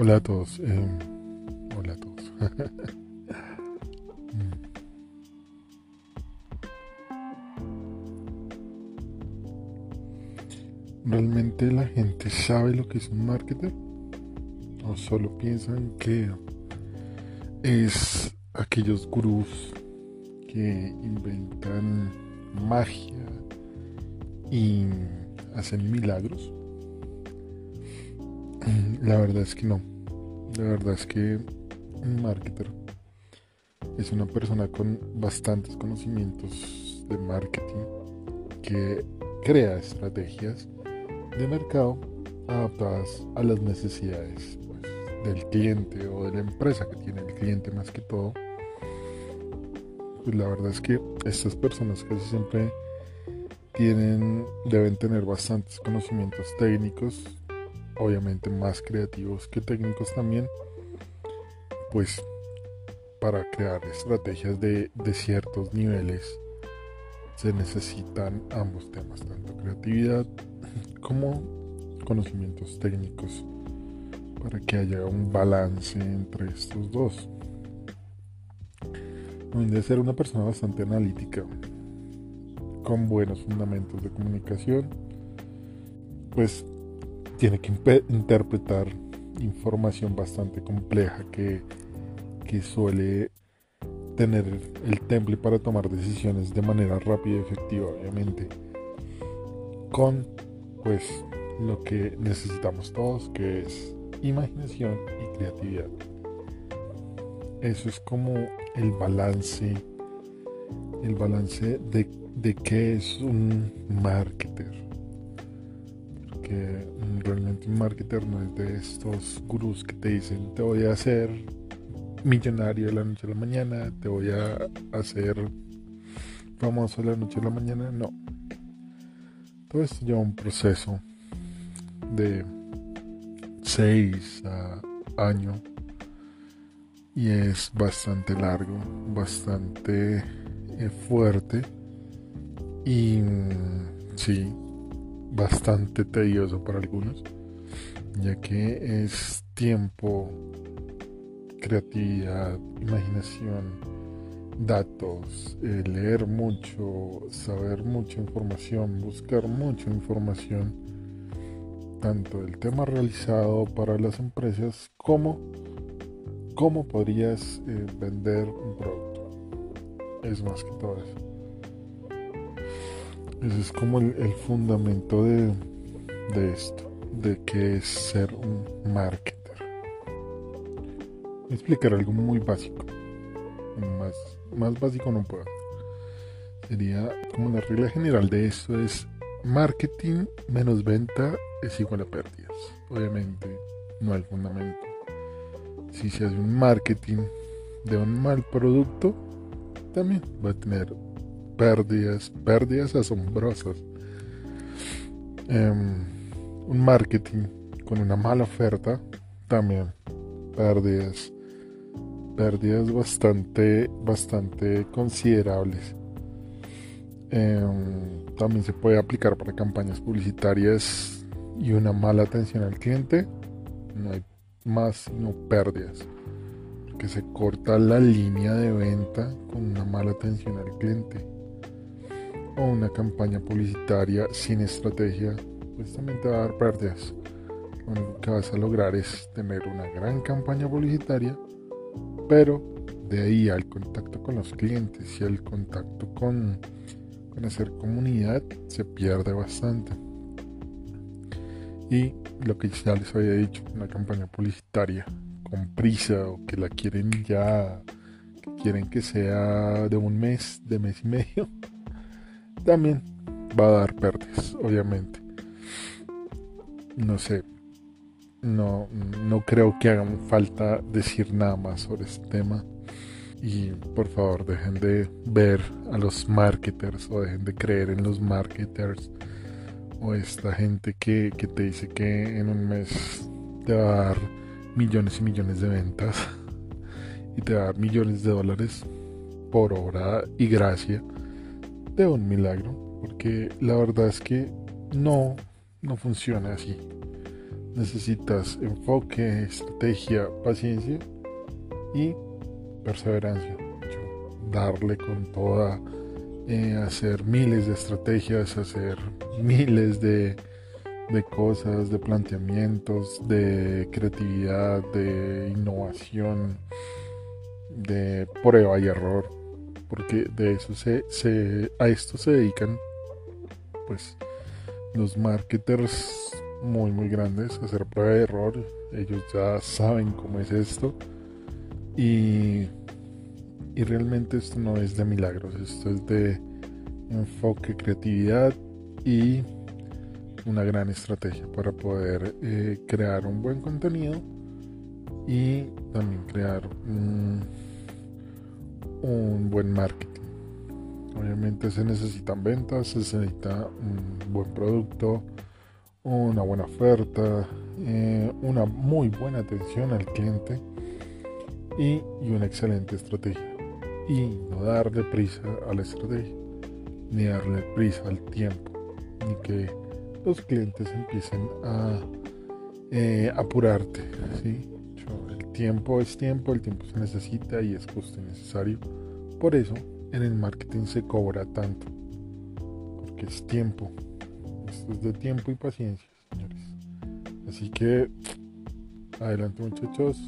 Hola a todos. Eh, hola a todos. ¿Realmente la gente sabe lo que es un marketer? ¿O solo piensan que es aquellos gurús que inventan magia y hacen milagros? La verdad es que no. La verdad es que un marketer es una persona con bastantes conocimientos de marketing que crea estrategias de mercado adaptadas a las necesidades pues, del cliente o de la empresa que tiene el cliente más que todo. Pues la verdad es que estas personas casi siempre tienen, deben tener bastantes conocimientos técnicos obviamente más creativos que técnicos también, pues para crear estrategias de, ciertos niveles se necesitan ambos temas, tanto creatividad como conocimientos técnicos, para que haya un balance entre estos dos. Debe ser una persona bastante analítica, con buenos fundamentos de comunicación, pues tiene que interpretar información bastante compleja que, suele tener el temple para tomar decisiones de manera rápida y efectiva, obviamente, con pues lo que necesitamos todos, que es imaginación y creatividad. Eso es como el balance, el balance de, de qué es un marketer que realmente un marketer no es de estos gurús que te dicen te voy a hacer millonario de la noche a la mañana, te voy a hacer famoso de la noche a la mañana, no. Todo esto lleva un proceso de 6 a año y es bastante largo, bastante eh, fuerte y mm, sí, bastante tedioso para algunos, ya que es tiempo, creatividad, imaginación, datos, eh, leer mucho, saber mucha información, buscar mucha información, tanto del tema realizado para las empresas como cómo podrías eh, vender un producto. Es más que todo eso. Ese es como el, fundamento de, esto, de que es ser un marketer. Voy a explicar algo muy básico. Más, más básico no puedo. Sería como una regla general de esto es marketing menos venta es igual a pérdidas. Obviamente no hay fundamento. Si se hace un marketing de un mal producto, también va a tener pérdidas, pérdidas asombrosas. Em, un marketing con una mala oferta, también pérdidas, pérdidas bastante, bastante considerables. Em, también se puede aplicar para campañas publicitarias y una mala atención al cliente. No hay más sino pérdidas. Porque se corta la línea de venta con una mala atención al cliente o una campaña publicitaria sin estrategia, pues también te va a dar pérdidas. Lo único que vas a lograr es tener una gran campaña publicitaria, pero de ahí al contacto con los clientes y al contacto con, con hacer comunidad se pierde bastante. Y lo que ya les había dicho, una campaña publicitaria con prisa o que la quieren ya, que quieren que sea de un mes, de mes y medio, también va a dar pérdidas, obviamente. No sé, no, no creo que haga falta decir nada más sobre este tema. Y por favor, dejen de ver a los marketers o dejen de creer en los marketers o esta gente que, que te dice que en un mes te va a dar millones y millones de ventas y te va a dar millones de dólares por obra y gracia de un milagro, porque la verdad es que no, no funciona así. necesitas enfoque, estrategia, paciencia y perseverancia. Darle con toda, eh, hacer miles de estrategias, hacer miles de, de cosas, de planteamientos, de creatividad, de innovación, de prueba y error, porque de eso se, se a esto se dedican pues los marketers muy muy grandes, hacer prueba de error, ellos ya saben cómo es esto. Y, y realmente esto no es de milagros, esto es de enfoque, creatividad y una gran estrategia para poder eh, crear un buen contenido y también crear un, un buen marketing. Obviamente se necesitan ventas, se necesita un buen producto, una buena oferta, eh, una muy buena atención al cliente y, una excelente estrategia. Y no darle prisa a la estrategia, ni darle prisa al tiempo, ni que los clientes empiecen a eh, apurarte. El tiempo es tiempo, el tiempo se necesita y es y necesario. Por eso en el marketing se cobra tanto, porque es tiempo. Esto es de tiempo y paciencia, señores. Así que, adelante muchachos,